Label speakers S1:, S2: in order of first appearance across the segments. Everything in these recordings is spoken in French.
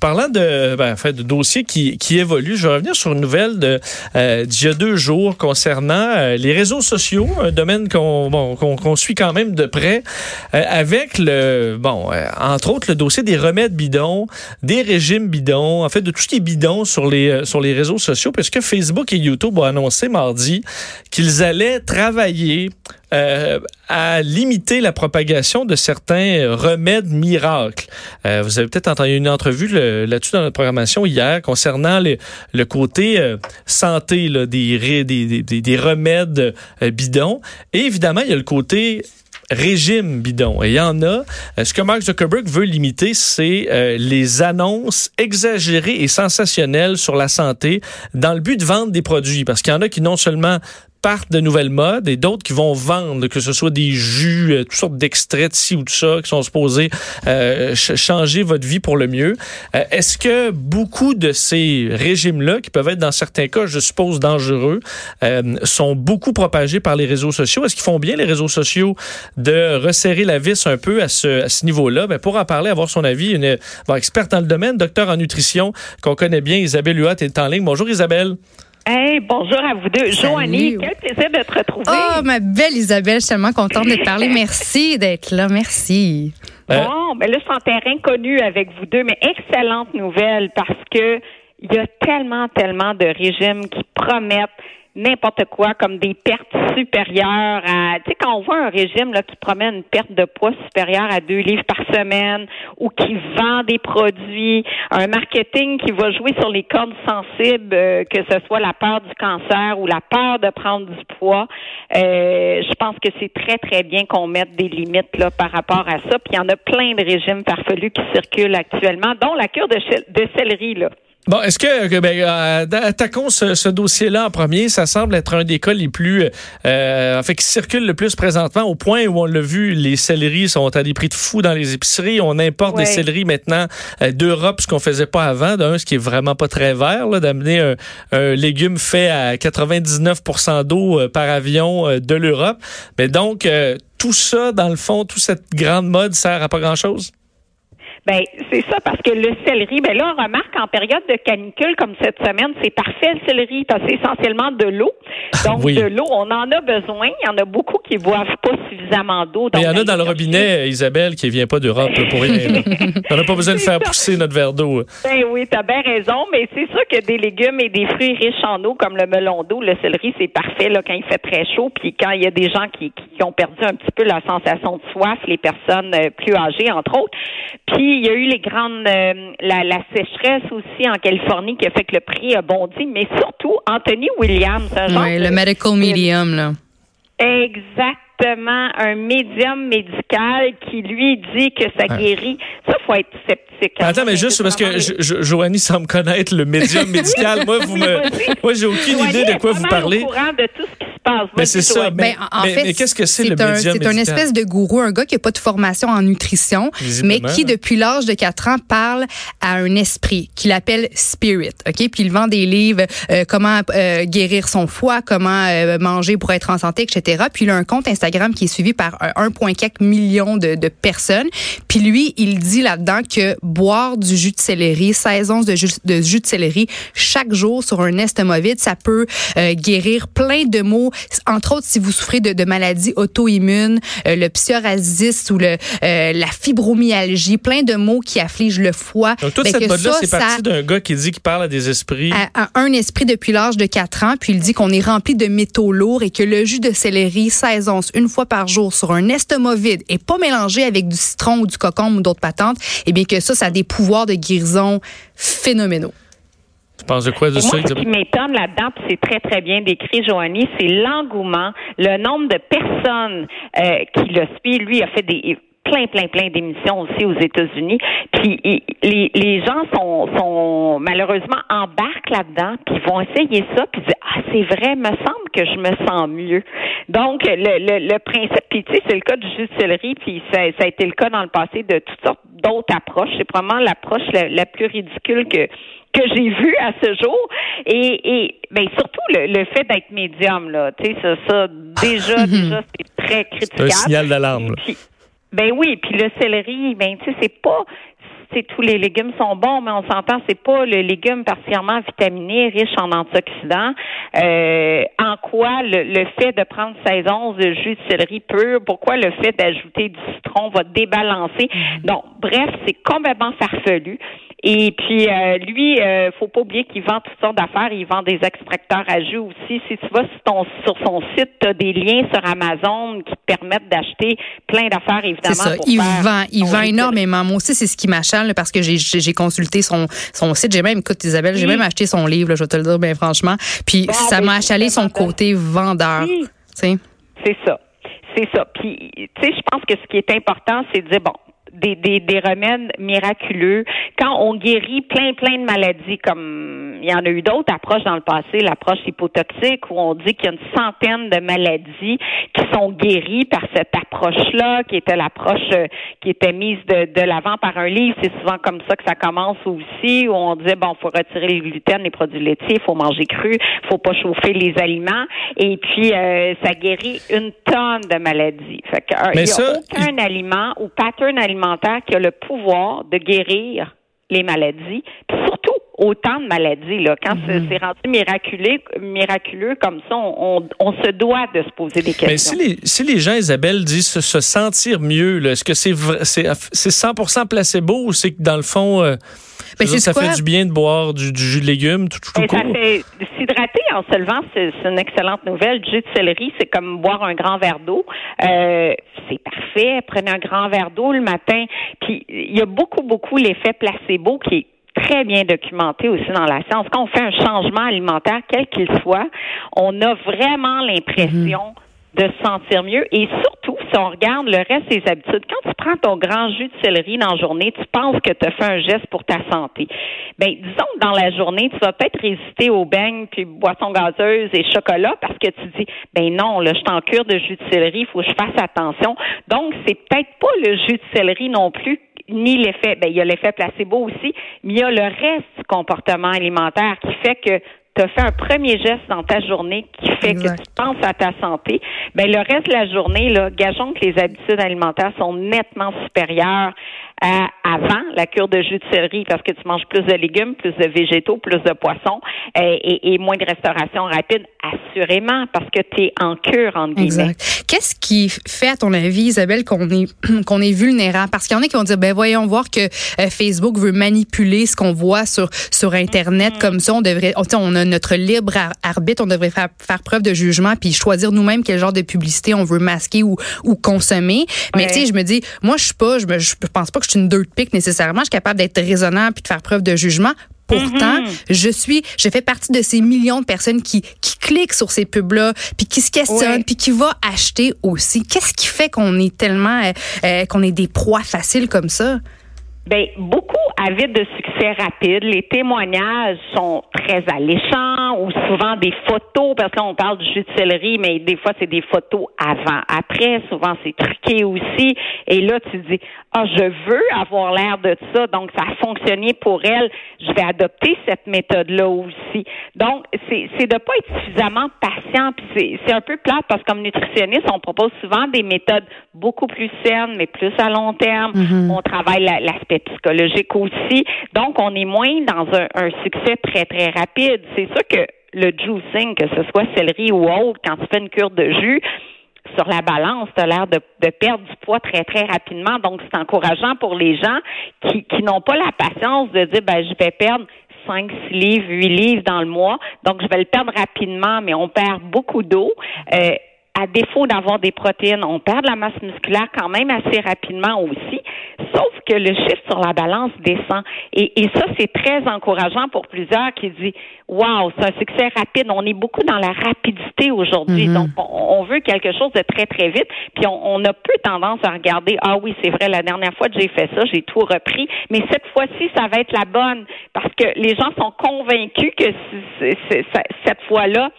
S1: Parlant de, ben, fait, de dossiers qui, qui évoluent, je vais revenir sur une nouvelle de, euh, d'il y a deux jours concernant euh, les réseaux sociaux, un domaine qu'on, bon, qu'on, suit quand même de près, euh, avec le, bon, euh, entre autres le dossier des remèdes bidons, des régimes bidons, en fait de tout ce qui est bidon sur les, sur les réseaux sociaux, puisque Facebook et YouTube ont annoncé mardi qu'ils allaient travailler euh, à limiter la propagation de certains remèdes miracles. Euh, vous avez peut-être entendu une entrevue là-dessus dans notre programmation hier concernant le côté euh, santé là, des, des, des, des, remèdes euh, bidons. Et évidemment, il y a le côté régime bidon. Et il y en a. Ce que Mark Zuckerberg veut limiter, c'est les annonces exagérées et sensationnelles sur la santé dans le but de vendre des produits. Parce qu'il y en a qui non seulement partent de nouvelles modes et d'autres qui vont vendre, que ce soit des jus, euh, toutes sortes d'extraits de ci ou de ça, qui sont supposés euh, changer votre vie pour le mieux. Euh, est-ce que beaucoup de ces régimes-là, qui peuvent être dans certains cas, je suppose, dangereux, sont beaucoup propagés par les réseaux sociaux? Est-ce qu'ils font bien, les réseaux sociaux, de resserrer la vis un peu à ce, à ce niveau-là? Ben, pour en parler, avoir son avis, une experte dans le domaine, docteur en nutrition, qu'on connaît bien, Isabelle Huot, est en ligne. Bonjour Isabelle.
S2: Hey, bonjour à vous deux. Joanie, quel plaisir de te retrouver.
S3: Oh, ma belle Isabelle, je suis tellement contente de te parler. Merci d'être là. Merci.
S2: Euh, bon, ben là, je suis en terrain connu avec vous deux, mais excellente nouvelle parce que il y a tellement, tellement de régimes qui promettent n'importe quoi, comme des pertes supérieures à, tu sais, quand on voit un régime là, qui promet une perte de poids supérieure à deux livres par semaine ou qui vend des produits, un marketing qui va jouer sur les cordes sensibles, euh, que ce soit la peur du cancer ou la peur de prendre du poids, euh, je pense que c'est très, très bien qu'on mette des limites là, par rapport à ça. Puis il y en a plein de régimes farfelus qui circulent actuellement, dont la cure de, de céleri, là.
S1: Bon, est-ce que, ben, euh, attaquons ce, dossier-là en premier. Ça semble être un des cas les plus, euh, en fait, qui circule le plus présentement, au point où on l'a vu, les céleris sont à des prix de fou dans les épiceries. On importe des céleris maintenant euh, d'Europe, ce qu'on faisait pas avant. D'un, ce qui est vraiment pas très vert, d'amener un, un, légume fait à 99% d'eau euh, par avion de l'Europe. Mais donc, tout ça, dans le fond, toute cette grande mode sert à pas grand-chose?
S2: Ben c'est ça parce que le céleri, ben là on remarque en période de canicule comme cette semaine, c'est parfait le céleri parce que c'est essentiellement de l'eau. Donc de l'eau, on en a besoin. Il y en a beaucoup qui boivent pas suffisamment d'eau.
S1: Il y en a dans le robinet, Isabelle, qui vient pas d'Europe pour rien. on n'a pas besoin de faire pousser notre verre d'eau.
S2: Ben oui, tu as bien raison, mais c'est sûr que des légumes et des fruits riches en eau comme le melon d'eau, le céleri, c'est parfait là quand il fait très chaud, puis quand il y a des gens qui, qui ont perdu un petit peu la sensation de soif, les personnes euh, plus âgées entre autres. Puis il y a eu les grandes, euh, la, la, sécheresse aussi en Californie qui a fait que le prix a bondi, mais surtout Anthony Williams.
S3: Oui, le medical medium, là.
S2: Exactement, un médium médical qui lui dit que ça guérit. Ça, faut être sceptique.
S1: Hein. Attends, mais juste parce que je, Joanie semble connaître le médium médical. Moi, vous me, moi, j'ai aucune idée de quoi vous parlez.
S2: Au courant de tout ce qui
S1: mais c'est ça. Mais, en fait, qu'est-ce que c'est le médium
S3: C'est un espèce de gourou, un gars qui n'a pas de formation en nutrition, mais qui, depuis l'âge de 4 ans, parle à un esprit qu'il appelle Spirit. OK? Puis il vend des livres, euh, comment euh, guérir son foie, comment euh, manger pour être en santé, etc. Puis il a un compte Instagram qui est suivi par 1,4 million de, de, personnes. Puis lui, il dit là-dedans que boire du jus de céleri, 16 onces de jus de, jus de céleri chaque jour sur un estomac vide, ça peut guérir plein de maux entre autres, si vous souffrez de, maladies auto-immunes, euh, le psoriasis ou le, euh, la fibromyalgie, plein de maux qui affligent le foie.
S1: Donc, toute ben, cette mode-là, c'est parti d'un gars qui dit qu'il parle à des esprits.
S3: À, un esprit depuis l'âge de 4 ans, puis il dit qu'on est rempli de métaux lourds et que le jus de céleri, 16 onces, une fois par jour sur un estomac vide et pas mélangé avec du citron ou du cocon ou d'autres patentes, et eh bien que ça, ça a des pouvoirs de guérison phénoménaux.
S1: Tu penses de quoi de
S2: ça? ce qui m'étonne là-dedans, puis c'est très, très bien décrit, Joanie, c'est l'engouement, le nombre de personnes euh, qui le suivent. Lui a fait des plein, plein, plein d'émissions aussi aux États-Unis. Puis les, les gens sont, sont malheureusement embarquent là-dedans, puis vont essayer ça, puis disent ah c'est vrai, me semble que je me sens mieux. Donc le, le, le principe, puis tu sais c'est le cas du jus de céleri, puis ça, ça a été le cas dans le passé de toutes sortes d'autres approches. C'est probablement l'approche la, plus ridicule que que j'ai vue à ce jour. Et, et ben surtout le, le fait d'être médium, là. Tu sais, ça, ça déjà, déjà, c'est très critiquable.
S1: C'est un signal d'alarme.
S2: Ben oui, puis le céleri, ben tu sais, c'est pas c'est tous les légumes sont bons, mais on s'entend, c'est pas le légume particulièrement vitaminé, riche en antioxydants. Euh, en quoi le, le, fait de prendre 16 onces de jus de céleri pur, pourquoi le fait d'ajouter du citron va débalancer? Mm-hmm. Donc, bref, c'est complètement farfelu. Et puis euh, lui, euh, faut pas oublier qu'il vend toutes sortes d'affaires. Il vend des extracteurs à jus aussi. Si tu vas sur, ton, sur son site, tu as des liens sur Amazon qui te permettent d'acheter plein d'affaires, évidemment.
S3: C'est ça. il vend, il vend énormément. Moi aussi, c'est ce qui m'achale parce que j'ai consulté son, son site. J'ai même, écoute Isabelle, j'ai même acheté son livre, je vais te le dire bien franchement. Puis ça m'a achalé son côté vendeur.
S2: C'est ça. C'est ça. Puis, tu sais, je pense que ce qui est important, c'est de dire, bon, des, des, des, remèdes miraculeux. Quand on guérit plein, plein de maladies, comme il y en a eu d'autres approches dans le passé, l'approche hypotoxique, où on dit qu'il y a une centaine de maladies qui sont guéries par cette approche-là, qui était l'approche euh, qui était mise de, de l'avant par un livre. C'est souvent comme ça que ça commence aussi, où on disait, bon, faut retirer le gluten, les produits laitiers, il faut manger cru, faut pas chauffer les aliments. Et puis, euh, ça guérit une tonne de maladies. Fait que, euh, il n'y a aucun aliment ou pattern alimentaire qui a le pouvoir de guérir les maladies, surtout autant de maladies. Là. Quand mhm. c'est rendu miraculeux, miraculeux comme ça, on, se doit de se poser des questions. Mais
S1: si les, si les gens, Isabelle, disent se, sentir mieux, est-ce que c'est c'est 100% placebo ou c'est que dans le fond, euh, ben, ça fait du bien de boire du, jus de légumes tout, tout,
S2: ben, S'hydrater en se levant, c'est une excellente nouvelle. Du jus de céleri, c'est comme boire un grand verre d'eau. Euh, c'est parfait. Prenez un grand verre d'eau le matin. Puis il y a beaucoup, beaucoup l'effet placebo qui est très bien documenté aussi dans la science. Quand on fait un changement alimentaire, quel qu'il soit, on a vraiment l'impression de se sentir mieux. Et surtout, si on regarde le reste des habitudes, quand tu prends ton grand jus de céleri dans la journée, tu penses que tu as fait un geste pour ta santé. Ben, disons que dans la journée, tu vas peut-être résister aux beignes, puis boissons gazeuses et chocolat parce que tu dis, ben non, là, je suis en cure de jus de céleri, il faut que je fasse attention. Donc, c'est peut-être pas le jus de céleri non plus ni l'effet, ben, il y a l'effet placebo aussi, mais il y a le reste du comportement alimentaire qui fait que tu as fait un premier geste dans ta journée qui fait que tu penses à ta santé, ben le reste de la journée, là, gageons que les habitudes alimentaires sont nettement supérieures avant la cure de jus de céleri parce que tu manges plus de légumes, plus de végétaux, plus de poissons euh, et, moins de restauration rapide, assurément, parce que tu es en cure, en guillemets.
S3: Qu'est-ce qui fait, à ton avis, Isabelle, qu'on est, qu'on est vulnérable? Parce qu'il y en a qui vont dire, ben voyons voir que euh, Facebook veut manipuler ce qu'on voit sur, sur Internet. Mm-hmm. Comme ça, on devrait, on, a notre libre arbitre, on devrait faire, faire preuve de jugement puis choisir nous-mêmes quel genre de publicité on veut masquer ou, ou consommer. Mais tu sais, je me dis, moi, je suis pas, je, me, je pense pas que je suis une dirt pic nécessairement. Je suis capable d'être raisonnable puis de faire preuve de jugement. Pourtant, mm-hmm. je suis, je fais partie de ces millions de personnes qui, qui cliquent sur ces pubs-là, puis qui se questionnent, puis qui vont acheter aussi. Qu'est-ce qui fait qu'on est tellement, euh, euh, qu'on est des proies faciles comme ça?
S2: Ben beaucoup avides de succès rapide. Les témoignages sont très alléchants ou souvent des photos parce qu'on parle du jus de céleri, mais des fois c'est des photos avant, après. Souvent c'est truqué aussi. Et là tu dis ah je veux avoir l'air de ça, donc ça a fonctionné pour elle. Je vais adopter cette méthode là aussi. Donc c'est de pas être suffisamment patient. Puis c'est un peu plate parce que comme nutritionniste on propose souvent des méthodes beaucoup plus saines mais plus à long terme. Mm-hmm. On travaille l'aspect psychologique aussi. Donc, on est moins dans un, succès très, très rapide. C'est sûr que le juicing, que ce soit céleri ou autre, quand tu fais une cure de jus, sur la balance, tu as l'air de, perdre du poids très, très rapidement. Donc, c'est encourageant pour les gens qui, qui n'ont pas la patience de dire, ben, je vais perdre 5, 6 livres, 8 livres dans le mois. Donc, je vais le perdre rapidement, mais on perd beaucoup d'eau. Euh, à défaut d'avoir des protéines, on perd de la masse musculaire quand même assez rapidement aussi, sauf que le chiffre sur la balance descend. Et, ça, c'est très encourageant pour plusieurs qui disent, wow, c'est un succès rapide. On est beaucoup dans la rapidité aujourd'hui. Mm-hmm. Donc, on, veut quelque chose de très, très vite. Puis, on, a peu tendance à regarder, ah oui, c'est vrai, la dernière fois que j'ai fait ça, j'ai tout repris. Mais cette fois-ci, ça va être la bonne parce que les gens sont convaincus que cette fois-là,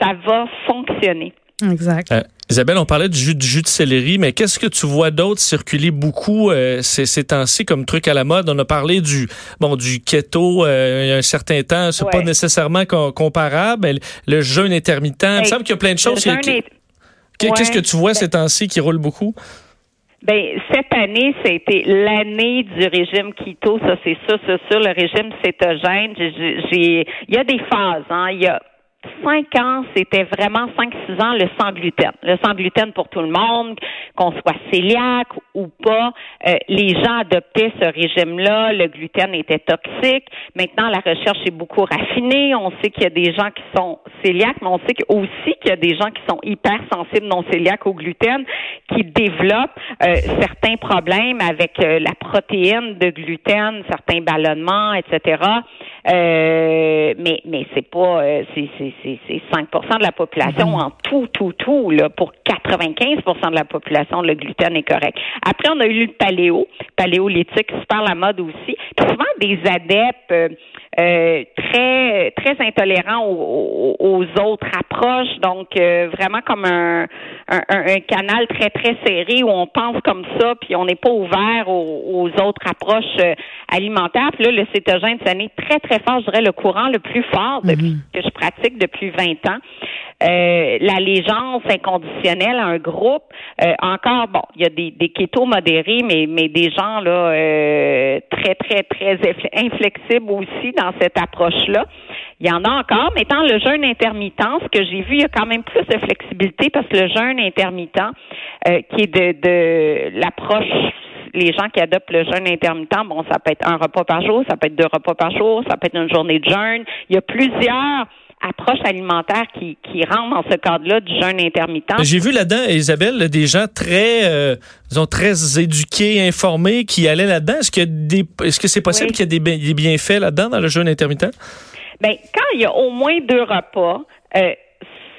S2: ça va fonctionner.
S3: Exact. Euh,
S1: Isabelle, on parlait du jus, du jus de céleri, mais qu'est-ce que tu vois d'autre circuler beaucoup euh, ces, ces temps-ci comme truc à la mode? On a parlé du bon du keto euh, il y a un certain temps, c'est pas nécessairement comparable. Le jeûne intermittent, il me semble qu'il y a plein de choses. Qu'est-ce que tu vois ces temps-ci qui roulent beaucoup?
S2: Ben cette année, c'était l'année du régime keto, ça c'est ça, c'est sûr. Le régime cétogène, j'ai, il y a des phases, hein. Il y a cinq ans, c'était vraiment cinq, six ans le sans gluten. Le sans gluten pour tout le monde, qu'on soit cœliaque ou pas. Euh, les gens adoptaient ce régime-là. Le gluten était toxique. Maintenant, la recherche est beaucoup raffinée. On sait qu'il y a des gens qui sont cœliaques, mais on sait aussi qu'il y a des gens qui sont hypersensibles non cœliaques au gluten, qui développent euh, certains problèmes avec euh, la protéine de gluten, certains ballonnements, etc. mais mais c'est pas c'est 5% de la population mhm. en tout, tout, tout. Là, pour 95% de la population, le gluten est correct. Après, on a eu le paléo, paléolithique, super la mode aussi. Souvent des adeptes euh, euh, très très intolérants aux, autres approches, donc euh, vraiment comme un, un, canal très très serré où on pense comme ça, puis on n'est pas ouvert aux, autres approches alimentaires. Puis là, le cétogène, ça n'est très très fort, je dirais le courant le plus fort mhm. que je pratique depuis 20 ans. Euh, l'allégeance inconditionnelle à un groupe, euh, encore, bon, il y a des, des kétos modérés, mais, mais des gens là euh, très, très, très inflexibles aussi dans cette approche-là. Il y en a encore, mais tant le jeûne intermittent, ce que j'ai vu, il y a quand même plus de flexibilité parce que le jeûne intermittent, qui est de, de l'approche les gens qui adoptent le jeûne intermittent, bon, ça peut être un repas par jour, ça peut être deux repas par jour, ça peut être une journée de jeûne. Il y a plusieurs approche alimentaire qui, qui rentre dans ce cadre-là du jeûne intermittent.
S1: J'ai vu là-dedans, Isabelle, des gens très, euh, disons, très éduqués, informés qui allaient là-dedans. Est-ce que est-ce que c'est possible qu'il y ait des, bienfaits là-dedans dans le jeûne intermittent?
S2: Bien, quand il y a au moins deux repas, euh,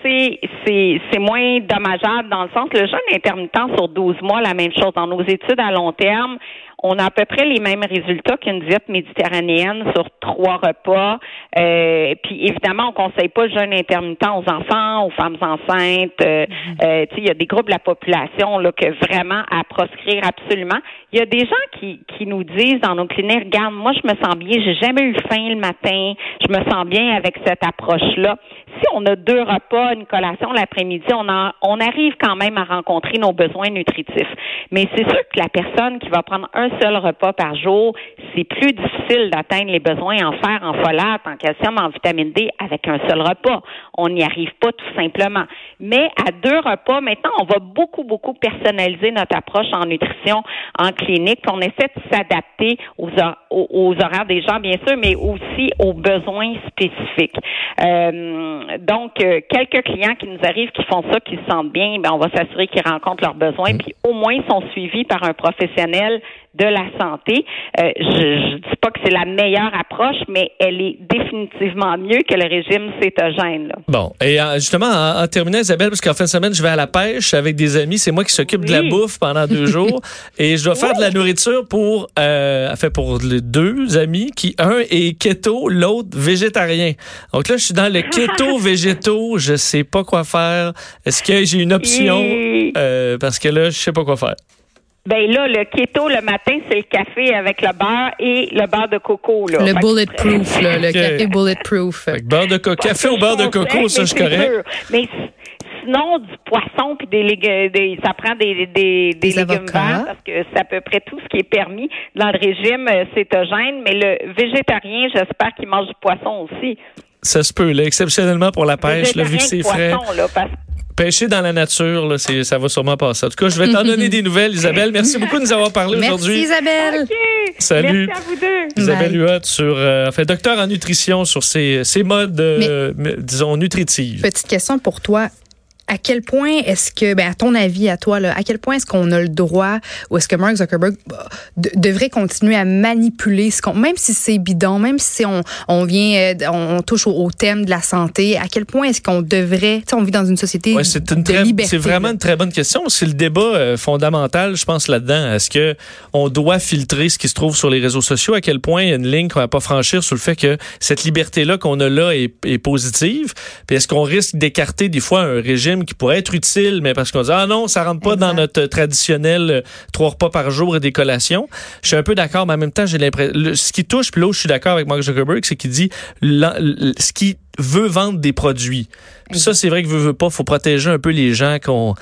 S2: c'est, c'est, moins dommageable dans le sens, le jeûne intermittent sur 12 mois, la même chose. Dans nos études à long terme, on a à peu près les mêmes résultats qu'une diète méditerranéenne sur trois repas. Euh, puis évidemment, on conseille pas le jeûne intermittent aux enfants, aux femmes enceintes. Euh, mm-hmm. euh il y a des groupes de la population là, que vraiment à proscrire absolument. Il y a des gens qui, qui nous disent dans nos cliniques, regarde, moi je me sens bien, j'ai jamais eu faim le matin, je me sens bien avec cette approche-là. Si on a deux repas, une collation l'après-midi, on, on arrive quand même à rencontrer nos besoins nutritifs. Mais c'est sûr que la personne qui va prendre un seul repas par jour, c'est plus difficile d'atteindre les besoins en fer, en folate, en calcium, en vitamine D avec un seul repas. On n'y arrive pas tout simplement. Mais à deux repas, maintenant, on va beaucoup, beaucoup personnaliser notre approche en nutrition, en clinique. On essaie de s'adapter aux, aux, horaires des gens, bien sûr, mais aussi aux besoins spécifiques. Euh, donc, euh, quelques clients qui nous arrivent, qui font ça, qui se sentent bien, ben, on va s'assurer qu'ils rencontrent leurs besoins, mm. puis au moins sont suivis par un professionnel de la santé. Euh, je ne dis pas que c'est la meilleure approche, mais elle est définitivement mieux que le régime cétogène.
S1: Bon, et euh, justement, en, terminant, Isabelle, parce qu'en fin de semaine, je vais à la pêche avec des amis. C'est moi qui s'occupe de la bouffe pendant deux jours. et je dois faire de la nourriture pour, euh, fait, pour les deux amis, qui un est keto, l'autre végétarien. Donc là, je suis dans le keto végéto. Je sais pas quoi faire. Est-ce que j'ai une option? Euh, parce que là, je sais pas quoi faire.
S2: Ben là, le keto le matin, c'est le café avec le beurre et le beurre de coco. Là.
S3: Le bulletproof, là, le café bulletproof.
S1: beurre de coco, café au beurre de coco, ça, je correct.
S2: Mais sinon, du poisson puis des, des ça prend des, des, des, légumes verts parce que c'est à peu près tout ce qui est permis dans le régime euh, cétogène. Mais le végétarien, j'espère qu'il mange du poisson aussi.
S1: Ça se peut, là, exceptionnellement pour la pêche, là, vu que c'est frais. Là, parce pêcher dans la nature, là, ça va sûrement passer. En tout cas, je vais t'en donner des nouvelles, Isabelle. Merci beaucoup de nous avoir parlé aujourd'hui.
S3: Merci, Isabelle.
S1: Salut.
S2: Merci à vous deux.
S1: Isabelle Huot, sur, euh, fait, docteur en nutrition sur ces, ces modes, euh, disons, nutritifs.
S3: Petite question pour toi. À quel point est-ce que, ben, à ton avis, à toi, là, à quel point est-ce qu'on a le droit ou est-ce que Mark Zuckerberg bah, devrait continuer à manipuler ce qu'on, même si c'est bidon, même si on, on vient, euh, on, touche au, thème de la santé, à quel point est-ce qu'on devrait, tu sais, on vit dans une société ouais, c'est une
S1: de
S3: liberté.
S1: C'est vraiment une très bonne question. C'est le débat euh, fondamental, je pense, là-dedans. Est-ce que on doit filtrer ce qui se trouve sur les réseaux sociaux? À quel point il y a une ligne qu'on va pas franchir sur le fait que cette liberté-là qu'on a là est, est positive? Puis est-ce qu'on risque d'écarter des fois un régime qui pourrait être utile, mais parce qu'on dit, ah non, ça rentre pas dans notre traditionnel euh, trois repas par jour et des collations. Je suis un peu d'accord, mais en même temps, j'ai l'impression, ce qui touche, puis là où je suis d'accord avec Mark Zuckerberg, c'est qu'il dit, ce qui veut vendre des produits. ça, c'est vrai que veut, veut pas, faut protéger un peu les gens qu'on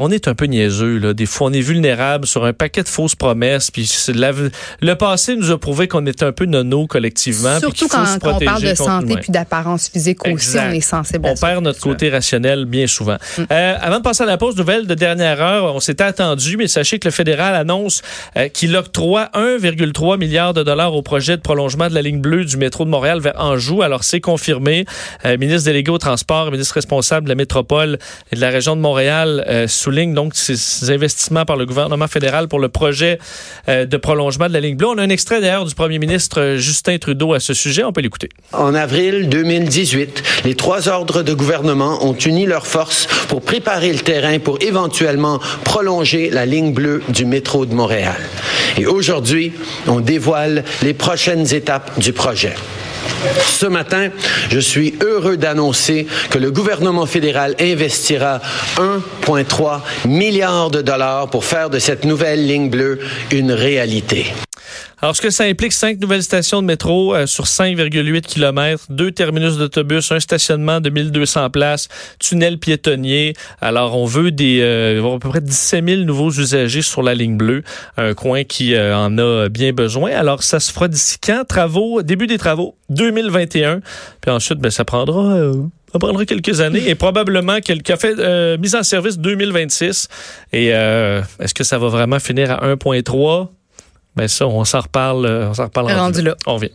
S1: on est un peu niaiseux. Là. Des fois, on est vulnérable sur un paquet de fausses promesses. Puis le passé nous a prouvé qu'on est un peu nono collectivement.
S3: Surtout quand, on parle de santé puis d'apparence physique aussi, on est sensible.
S1: On perd notre côté rationnel bien souvent. Mm. Euh, avant de passer à la pause, nouvelle de dernière heure, on s'était attendu, mais sachez que le fédéral annonce euh, qu'il octroie 1,3 milliard de dollars au projet de prolongement de la ligne bleue du métro de Montréal vers Anjou. Alors, c'est confirmé. Euh, ministre délégué au transport, ministre responsable de la métropole et de la région de Montréal souligne donc ces investissements par le gouvernement fédéral pour le projet euh, de prolongement de la ligne bleue. On a un extrait d'ailleurs du premier ministre euh, Justin Trudeau à ce sujet. On peut l'écouter.
S4: En avril 2018, les trois ordres de gouvernement ont uni leurs forces pour préparer le terrain pour éventuellement prolonger la ligne bleue du métro de Montréal. Et aujourd'hui, on dévoile les prochaines étapes du projet. Ce matin, je suis heureux d'annoncer que le gouvernement fédéral investira 1,3 milliard de dollars pour faire de cette nouvelle ligne bleue une réalité.
S1: Alors, ce que ça implique, cinq nouvelles stations de métro euh, sur 5,8 km, deux terminus d'autobus, un stationnement de 1200 places, tunnel piétonnier. Alors, on veut des euh, à peu près 17 000 nouveaux usagers sur la ligne bleue, un coin qui euh, en a bien besoin. Alors, ça se fera d'ici quand? Travaux, début des travaux, 2021. Puis ensuite, ben, ça prendra... Ça prendra quelques années et probablement quelques fait mise en service 2026. Et est-ce que ça va vraiment finir à 1.3 ben ça, on s'en reparle, on s'en reparle.
S3: Rendu là.
S1: On vient.